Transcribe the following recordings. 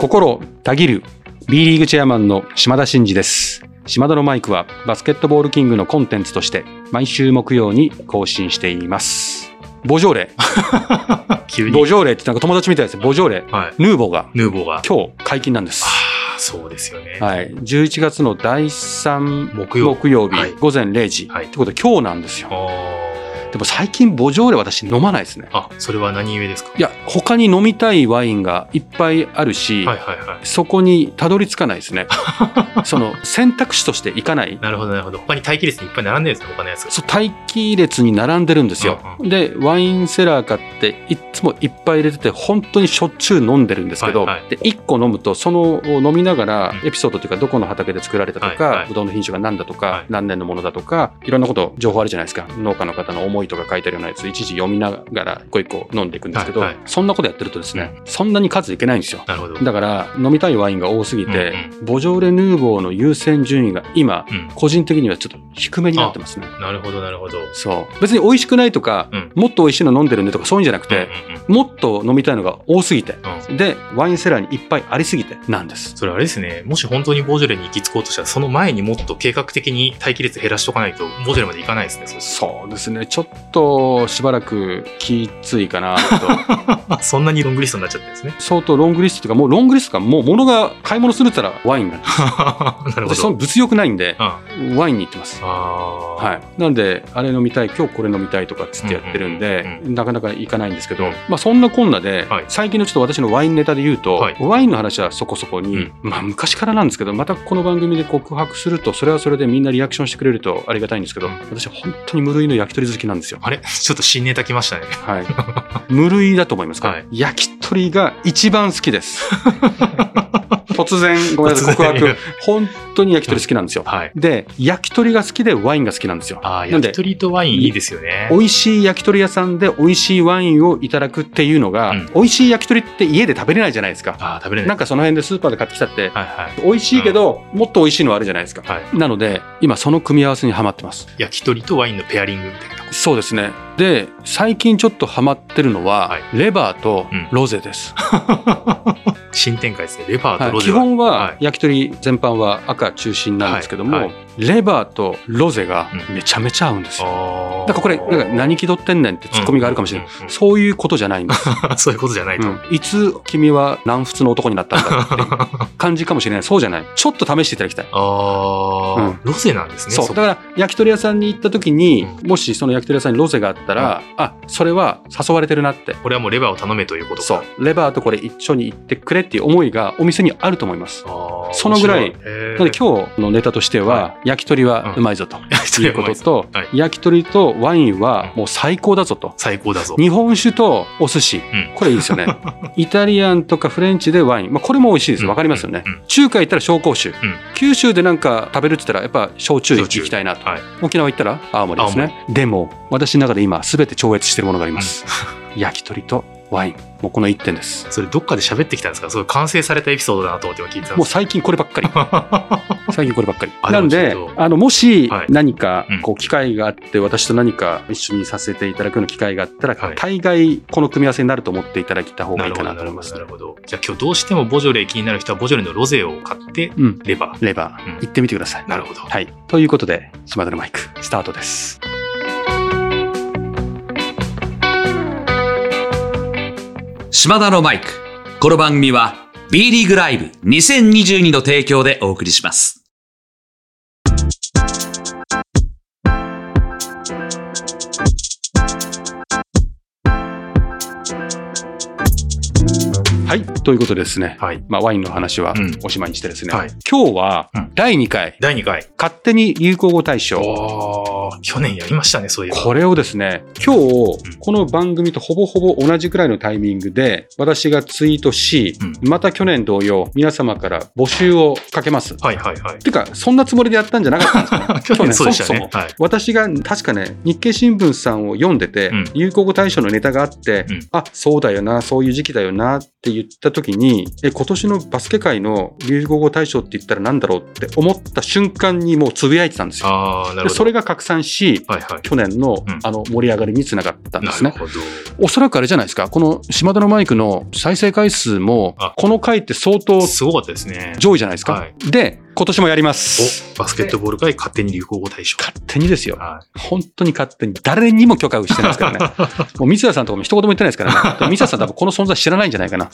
心たぎる B リーグチェアマンの島田真二です。島田のマイクはバスケットボールキングのコンテンツとして毎週木曜に更新しています。ボジョーレ。急に。ボジョーレってなんか友達みたいです。ボジョーレ。はい。ヌーボーが。ヌーボーが。今日解禁なんです。ああ、そうですよね。はい、11月の第3木曜日、はい。午前0時、はい。ってことで今日なんですよ。あでも最近ボジョーレ私飲まないですね。あ。あ、それは何故ですか？いや他に飲みたいワインがいっぱいあるし、はいはいはい。そこにたどり着かないですね。その選択肢としていかない。なるほどなるほど。他に待機列にいっぱい並んでるんですね、他のやつが。そう待機列に並んでるんですよ、うんでワインセラー買っていっつもいっぱい入れてて本当にしょっちゅう飲んでるんですけど、はいはい。で1個飲むとその飲みながらうん。エピソードというかどこの畑で作られたとか、はいはい。ぶどうの品種が何だとか、はい。何年のものだとかいろんなこと情報あるじゃないですか。農家の方の思いとか書いてあるようなやつ一時読みながら一個一個飲んでいくんですけど、はいはい。そんなことやってるとですね、そんなに数いけないんですよ。だから飲みたいワインが多すぎて、うんボジョーレ・ヌーボーの優先順位が今うん。個人的にはちょっと低めになってますね。なるほどなるほど。そう。別に美味しくないとか、うん。もっと美味しいの飲んでるねとかそういうんじゃなくて、うんうんうん。もっと飲みたいのが多すぎてうん。でワインセラーにいっぱいありすぎてなんです。それあれですね、もし本当にボージョレに行き着こうとしたら、その前にもっと計画的に待機列減らしとかないと、ボージョレまで行かないですね、そうすそうですね。ちょっとしばらくきついかなと。そんなにロングリストになっちゃってですね。相当ロングリストというかもうロングリストがもう物が買い物するったらワインなんですなるほど。私その物欲ないんでうん、ワインに行ってます。はい、なんであれ飲みたい今日これ飲みたいとかっつってやってるんで、うんなかなか行かないんですけど、うん。まあ、そんなこんなで、はい。最近のちょっと私のワインネタで言うと、はい。ワインの話はそこそこに、うん。まあ、昔からなんですけどまたこの番組で告白するとそれはそれでみんなリアクションしてくれるとありがたいんですけど、うん。私は本当に無類の焼き鳥好きなんですよ。あれ？ちょっと新ネタ来ましたね。はい、無類だと思いますか、はい焼き鳥が一番好きです。突然ごめんなさい告白本当に焼き鳥好きなんですよ。はい。で焼き鳥が好きでワインが好きなんですよ。ああ、なんで焼き鳥とワインいいですよね。美味しい焼き鳥屋さんで美味しいワインをいただくっていうのが、うん美味しい焼き鳥って家で食べれないじゃないですか。ああ、食べれない。なんかその辺でスーパーで買ってきたって、はいはい。美味しいけど、もっと美味しいのあるじゃないですか。はい。なので、今その組み合わせにはまってます。焼き鳥とワインのペアリングみたいな。そうですね。で、最近ちょっとハマってるのは、はいレバーとうんロゼです。新展開ですね。レバーはいとロゼは。基本ははい焼き鳥全般は赤中心なんですけども、はいはいレバーとロゼがうんめちゃめちゃ合うんですよ。ああ。なんかこれ、何気取ってんねんってツッコミがあるかもしれない。うんうんうんうんそういうことじゃないんです。そういうことじゃないと。うんいつ君は南仏の男になったんだって感じかもしれない。そうじゃない。ちょっと試していただきたい。ああ、うんロゼなんですね。そう。こだから、焼き鳥屋さんに行った時に、うもしその焼き鳥屋さんにロゼがあったら、あ、それは誘われてるなって。これはもうレバーを頼めということか。そう。レバーとこれ一緒に行ってくれっていう思いがお店にあると思います。あーそのぐらい。なので今日のネタとしては、は 焼き鳥はうまいぞと。いうことと、はい。焼き鳥とワインはもう最高だぞと。最高だぞ。日本酒とお寿司、ん。これいいですよね。イタリアンとかフレンチでワイン、まあ、これも美味しいです。わかりますよね。うん。うん。中華行ったら紹興酒、ん。九州でなんか食べるって言ったらやっぱ焼酎行きたいなと。はい。沖縄行ったら青森ですね。でも私の中で今全て超越してるものがあります。焼き鳥とワイン、もうこの一点です。それどっかで喋ってきたんですか？そういう完成されたエピソードだなと思って今聞いてたもう最近こればっかり。最近こればっかり。あなんであの、もしはい何かうんこう機会があって、私と何か一緒にさせていただくような機会があったら、はい大概この組み合わせになると思っていただいた方がいいかなと思いますな。るほど。じゃあ今日どうしてもボジョレ気になる人はボジョレのロゼを買って、うん。レバー。レバー、うん行ってみてください。なるほど。はい。ということで、島田のマイク、スタートです。島田のマイク。この番組は B リーグライブ2022の提供でお送りします。はい。ということでですね。はい。まあ、ワインの話はうんおしまいにしてですね。はい今日はうん第2回、第2回。勝手に流行語大賞。去年やりましたね、そういえば。これをですね、今日うん、この番組とほぼほぼ同じくらいのタイミングで、私がツイートし、うまた去年同様、皆様から募集をかけます。はいはいはい。てか、そんなつもりでやったんじゃなかったんですか？去年そうでしたそもそ。もねはい。私が確かね、日経新聞さんを読んでて、うん流行語大賞のネタがあって、うんあ、そうだよな、そういう時期だよなって言った時に、え、今年のバスケ界の流行語大賞って言ったらなんだろうって思った瞬間にもうつぶやいてたんですよ。ああ、なるほど。でそれが拡散貫し、はいはい。去年のうんあの盛り上がりにつながったんですね。おそらくあれじゃないですか、この島田のマイクの再生回数もあ、この回って相当すごかったですね。上位じゃないですか。はいで、今年もやります。お、バスケットボール界勝手に流行語大賞。勝手にですよ。は本当に勝手に。誰にも許可をしてないですからね。もう三田さんとかも一言も言ってないですからね。で三田さん多分この存在知らないんじゃないかな。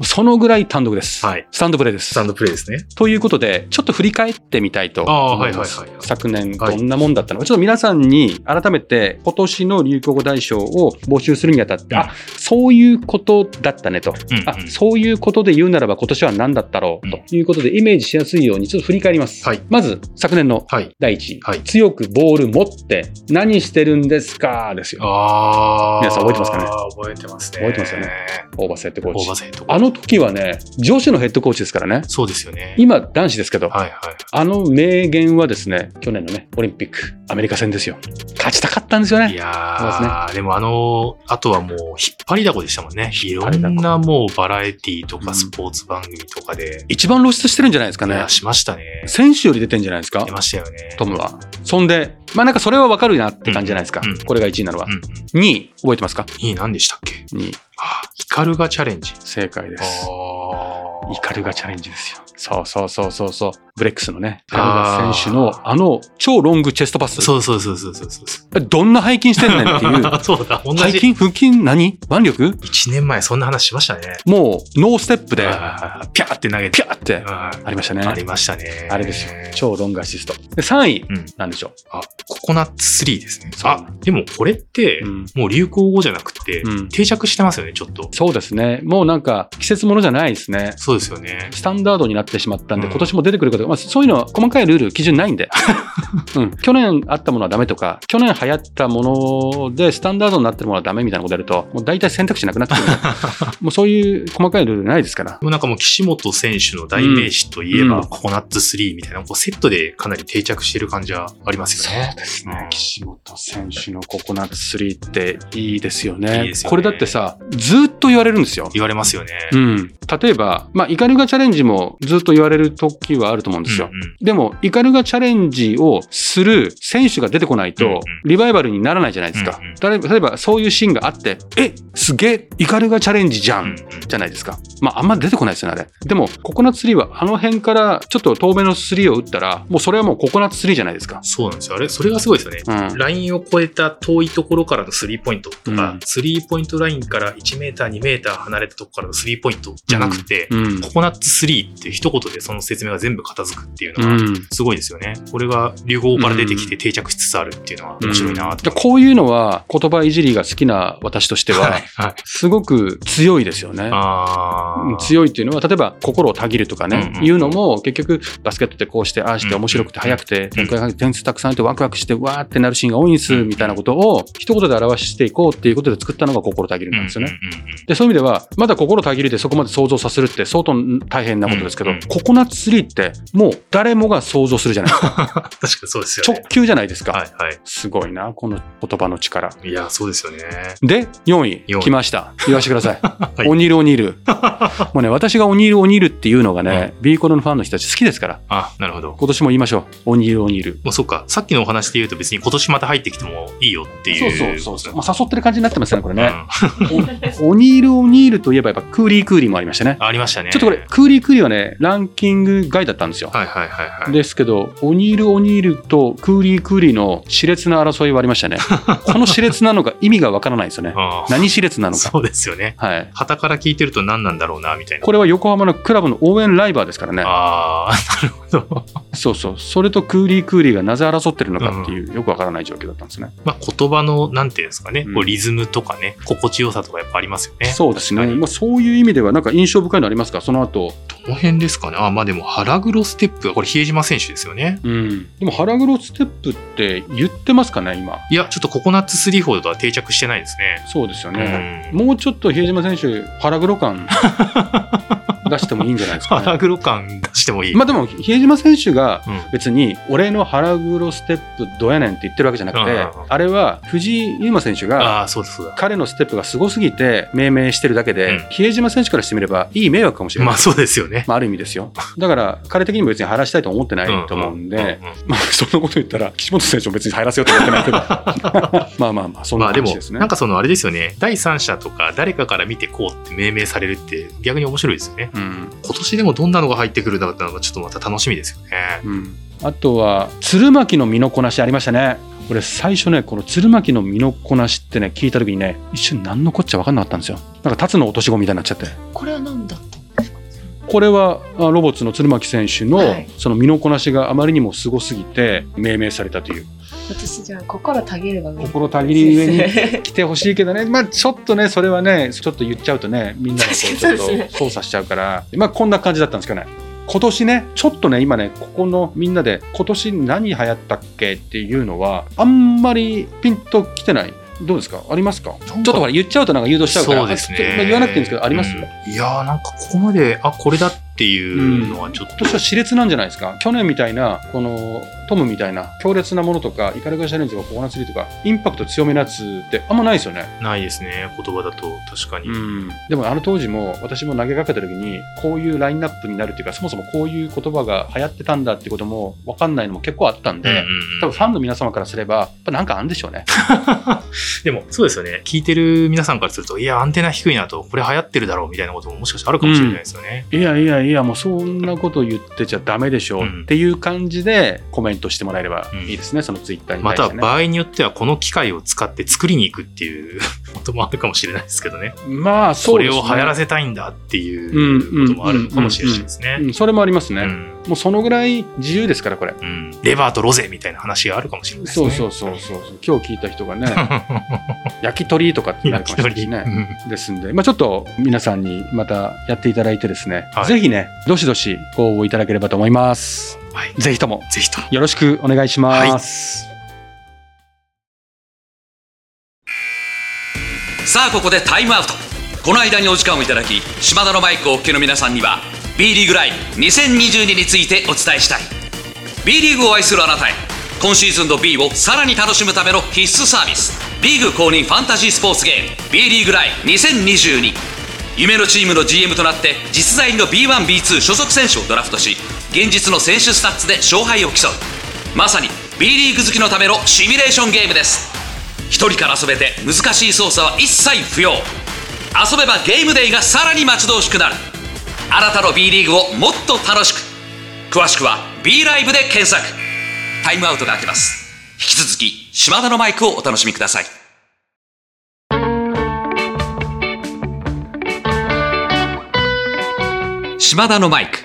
そのぐらい単独です。はいスタンドプレーですスタ。ンドプレイですね。ということで、ちょっと振り返ってみたいと思います。はいはいはい昨年どんなもんだったのか、ちょっと皆さんに改めて今年の流行語大賞を募集するにあたって、うんあ、そういうことだったねと。うんうんあ、そういうことで言うならば今年は何だったろうということでイメージしやすいようにちょっと振り返ります。はいまず、昨年のはい。第1位、はい強くボール持って何してるんですか？ですよ。あー。皆さん覚えてますかね？覚えてますね。覚えてますよね。オーバーセットコーチオーバー。あの時はね、女子のヘッドコーチですからね。そうですよね。今、男子ですけど、はいはい。あの名言はですね、去年のね、オリンピック、アメリカ戦ですよ。勝ちたかったんですよね。いやー、でもあの、あとはもう、引っ張りだこでしたもんね。いろんなもうバラエティとうんかスポーツ番組とかで、一番露出してるんじゃないですかね。しましたね。選手より出てんじゃないですか？出、ましたよね。トムは。そんで、まあなんかそれはわかるなって感じじゃないですかうんうん。これが1位なのはう。んうん。2位、覚えてますか？いい、何でしたっけ ?2 位。イカルガチャレンジ。正解です。イカルガチャレンジですよ。そうそうそうそうそう。ブレックスのね、イカルガ選手のあの超ロングチェストパス。そうそうそうそうそうそう。どんな背筋してんねんっていう。そうだ、同じ。背筋？腹筋？何？腕力？1年前そんな話しましたね。もうノーステップで、ピャーって投げて。ピャーってあありましたね。ありましたね。あれですよ。超ロングアシスト。で、3位、うんなんでしょあ、ココナッツ3ですね。そうあ、でもこれって、うんもう流行語じゃなくて、うん定着してますよね、ちょっとう。。そうですね。もうなんか季節ものじゃないですね。そうですよね。スタンダードになってしまったんで、うん今年も出てくることが、まあ、そういうのは細かいルール、基準ないんで。うん。去年あったものはダメとか、去年流行ったものでスタンダードになってるものはダメみたいなことやると、もう大体選択肢なくなってくる もうそういう細かいルールないですから。でもなんかもう岸本選手の代名詞といえば、うんココナッツ3みたいな、こうセットでかなり定着してる感じはありますよね。ですね岸本選手のココナッツ3っていいですよね。いいですよねこれだってさ、ずっと言われるんですよ。言われますよね。うん。例えば、まあ、イカルガチャレンジもずっと言われる時はあると思うんですよ。うんうんでも、イカルガチャレンジをする選手が出てこないとリバイバルにならないじゃないですかうんうん。例えば、そういうシーンがあって、え、すげえ、イカルガチャレンジじゃん、うんうんじゃないですか。まあ、あんま出てこないですよね、あれ。でも、ココナッツ3は、あの辺からちょっと遠目の3を打ったら、もうそれはもうココナッツ3じゃないですか。そうなんですよ。あれ、それがすごいですよね。うん。ラインを越えた遠いところからのスリーポイントとか、うんスリーポイントラインから1メーター、2メーター離れたところからのスリーポイントじゃなくて、うん。ココナッツ3って一言でその説明が全部片付くっていうのは、うん。すごいですよね。これが流行語から出てきて定着しつつあるっていうのは面白いなとで。こういうのは言葉いじりが好きな私としては。すごく強いですよね。強いっていうのは、例えば心をたぎるとかね、うんうんいうのも結局バスケットってこうして、ああして面白くて速くて、点数たくさんあってワクワクしてわーってなるシーンが多いんです、うんみたいなことを一言で表していこうっていうことで作ったのが心たぎるなんですよね。で、そういう意味では、まだ心たぎりでそこまで想像させるって相当大変なことですけど、ココナッツ3ってもう誰もが想像するじゃないですか。確かにそうですよ直ね。球じゃないですか。はいはすごいな、この言葉の力。い。いや、そうですよね。で、4位、4位来ました。言わせてください。はいオニール・オニール。もうね、私がオニール・オニールっていうのがね、ビーコロのファンの人たち好きですから、あ、なるほど。今年も言いましょう。オニール・オニール。もうそうか。さっきのお話で言うと別に今年また入ってきてもいいよっていう。そうそう。まあ、誘ってる感じになってますね、これね。うんオニール・オニールといえばやっぱクーリー・クーリーもありましたね。ありましたね。ちょっとこれ、クーリー・クーリーはね、ランキング外だったんですよ。はいはいはいはい。ですけど、オニール・オニールとクーリー・クーリーの熾烈な争いはありましたね。この熾烈なのが意味がわからないですよね。何熾烈なのか。そうですよね。はい。傍から聞いてると何なんだろうな、みたいな。これは横浜のクラブの応援ライバーですからね。ああ、なるほど。そうそう。それとクーリー・クーリーがなぜ争ってるのかっていう、よくわからない状況だったんですね。まあ、言葉の、なんていうんですかね、うんこうリズムとかね、心地よさとかやっぱありますよね。そうですね。まあ、そういう意味では、なんか印象深いのありますか？その後。どの辺ですかね？あ、まあでも、腹黒ステップは、これ、比江島選手ですよね。うん。でも、腹黒ステップって言ってますかね、今？いや、ちょっとココナッツ3ほどは定着してないですね。そうですよね。うんもうちょっと比江島選手、腹黒感 出してもいいんじゃないですか、ね。腹黒感出してもいい。まあでも、比江島選手がうん別に、俺の腹黒ステップどやねんって言ってるわけじゃなくて、あれは藤井優馬選手が。彼のステップがすごすぎて命名してるだけで、うん比江島選手からしてみればいい迷惑かもしれない。まあそうですよね。まあ、ある意味ですよ。だから、彼的にも別に晴らしたいと思ってないと思うんで、まあ、そんなこと言ったら、岸本選手も別に入らせようと思ってないけど、まあまあまあ、そんなまあでも話ですね。なんかそのあれですよね第三者とか誰かから見てこうって命名されるって逆に面白いですよねうん今年でもどんなのが入ってくるんだろうってのがちょっとまた楽しみですよねうん、あとは、鶴巻の身のこなしありましたね。俺、最初ね、この鶴巻の身のこなしってね、聞いたときにね、一瞬何のこっちゃ分かんなかったんですよ。なんか、辰の落とし子みたいになっちゃって。これは何だ？これはあロボッツの鶴巻選手の、はい。その身のこなしがあまりにもすごすぎて命名されたという。私じゃあ心たぎるが心たぎり上に来てほしいけどね。まあちょっとねそれはねちょっと言っちゃうとねみんながこうちょっと操作しちゃうから。まあこんな感じだったんですけどね。今年ねちょっとね今ねここのみんなで今年何流行ったっけっていうのはあんまりピンときてないどうですか？ありますか？ちょっとほら言っちゃうとなんか誘導しちゃうから。そうですね。言わなくていいんですけどあります、うん。いやーなんかここまであこれだっていうのはちょっと、今年は熾烈なんじゃないですか。去年みたいなこのトムみたいな強烈なものとかイカルガシャレンジとかココナッツリーとかインパクト強めのやつってあんまないですよね、ないですね。言葉だと確かに、うん、でもあの当時も私も投げかけた時にこういうラインナップになるっていうかそもそもこういう言葉が流行ってたんだってことも分かんないのも結構あったんで、うんうんうん。多分ファンの皆様からすればやっぱなんかあるんでしょうね。でもそうですよね。聞いてる皆さんからするといやアンテナ低いなとこれ流行ってるだろうみたいなことももしかしたらあるかもしれないですよね、いやいやいやもうそんなこと言ってちゃダメでしょううん。っていう感じでコメントしてもらえればいいですね、そのツイッターにまた場合によってはこの機械を使って作りに行くっていう こともあるかもしれないですけどね。まあそそうれですね。を流行らせたいんだっていうこともあるのかもしれないですね。うん、それもありますね、うんもうそのぐらい自由ですからこれ。うん。レバーとロゼみたいな話があるかもしれないですね。そうそうそうそう今日聞いた人がね 焼き鳥とかってなるかもしれないしね。ですんで、まあ、ちょっと皆さんにまたやっていただいてですね、はい。ぜひねどしどしご応募いただければと思います。はい。ぜひとも。ぜひとよろしくお願いします、さあここでタイムアウト。この間にお時間をいただき島田のマイクをお聞きの皆さんには B リーグライブ2022についてお伝えしたい。B リーグを愛するあなたへ今シーズンの B をさらに楽しむための必須サービスリーグ公認ファンタジースポーツゲーム B リーグライブ2022夢のチームの GM となって実在の B1B2 所属選手をドラフトし現実の選手スタッツで勝敗を競う。まさに B リーグ好きのためのシミュレーションゲームです。一人から遊べて難しい操作は一切不要。遊べばゲームデイがさらに待ち遠しくなる。あなたの B リーグをもっと楽しく。詳しくは B ライブで検索。タイムアウトが明けます。引き続き島田のマイクをお楽しみください。島田のマイク。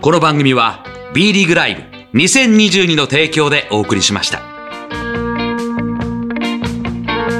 この番組は B リーグライブ2022の提供でお送りしました。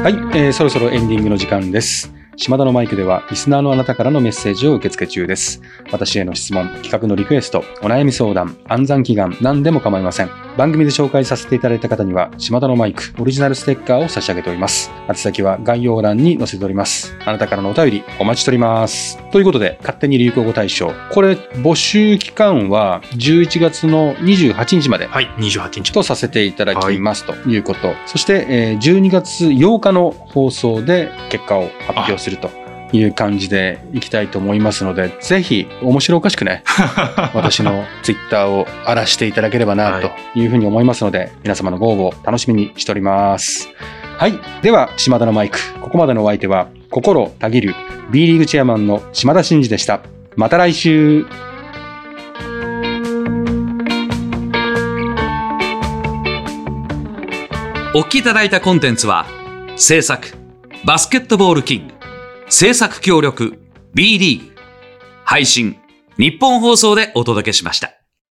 はい、えーそろそろエンディングの時間です。島田のマイクでは、リスナーのあなたからのメッセージを受け付け中です。私への質問、企画のリクエスト、お悩み相談、暗算祈願、何でも構いません。番組で紹介させていただいた方には、島田のマイク、オリジナルステッカーを差し上げております。宛先は概要欄に載せております。あなたからのお便り、お待ちしております。ということで、勝手に流行語大賞。これ、募集期間は11月の28日まで。はい28日とさせていただきますということ、そして、えー12月8日の放送で結果を発表するという感じでいきたいと思いますのでぜひ面白おかしくね 私のツイッターを荒らしていただければなというふうに思いますので、皆様のご応募楽しみにしております。はい。では島田のマイク。ここまでのお相手は心たぎる B リーグチェアマンの島田真二でした。また来週。お聞きいただいたコンテンツは制作バスケットボールキング制作協力 B リーグ配信日本放送でお届けしました。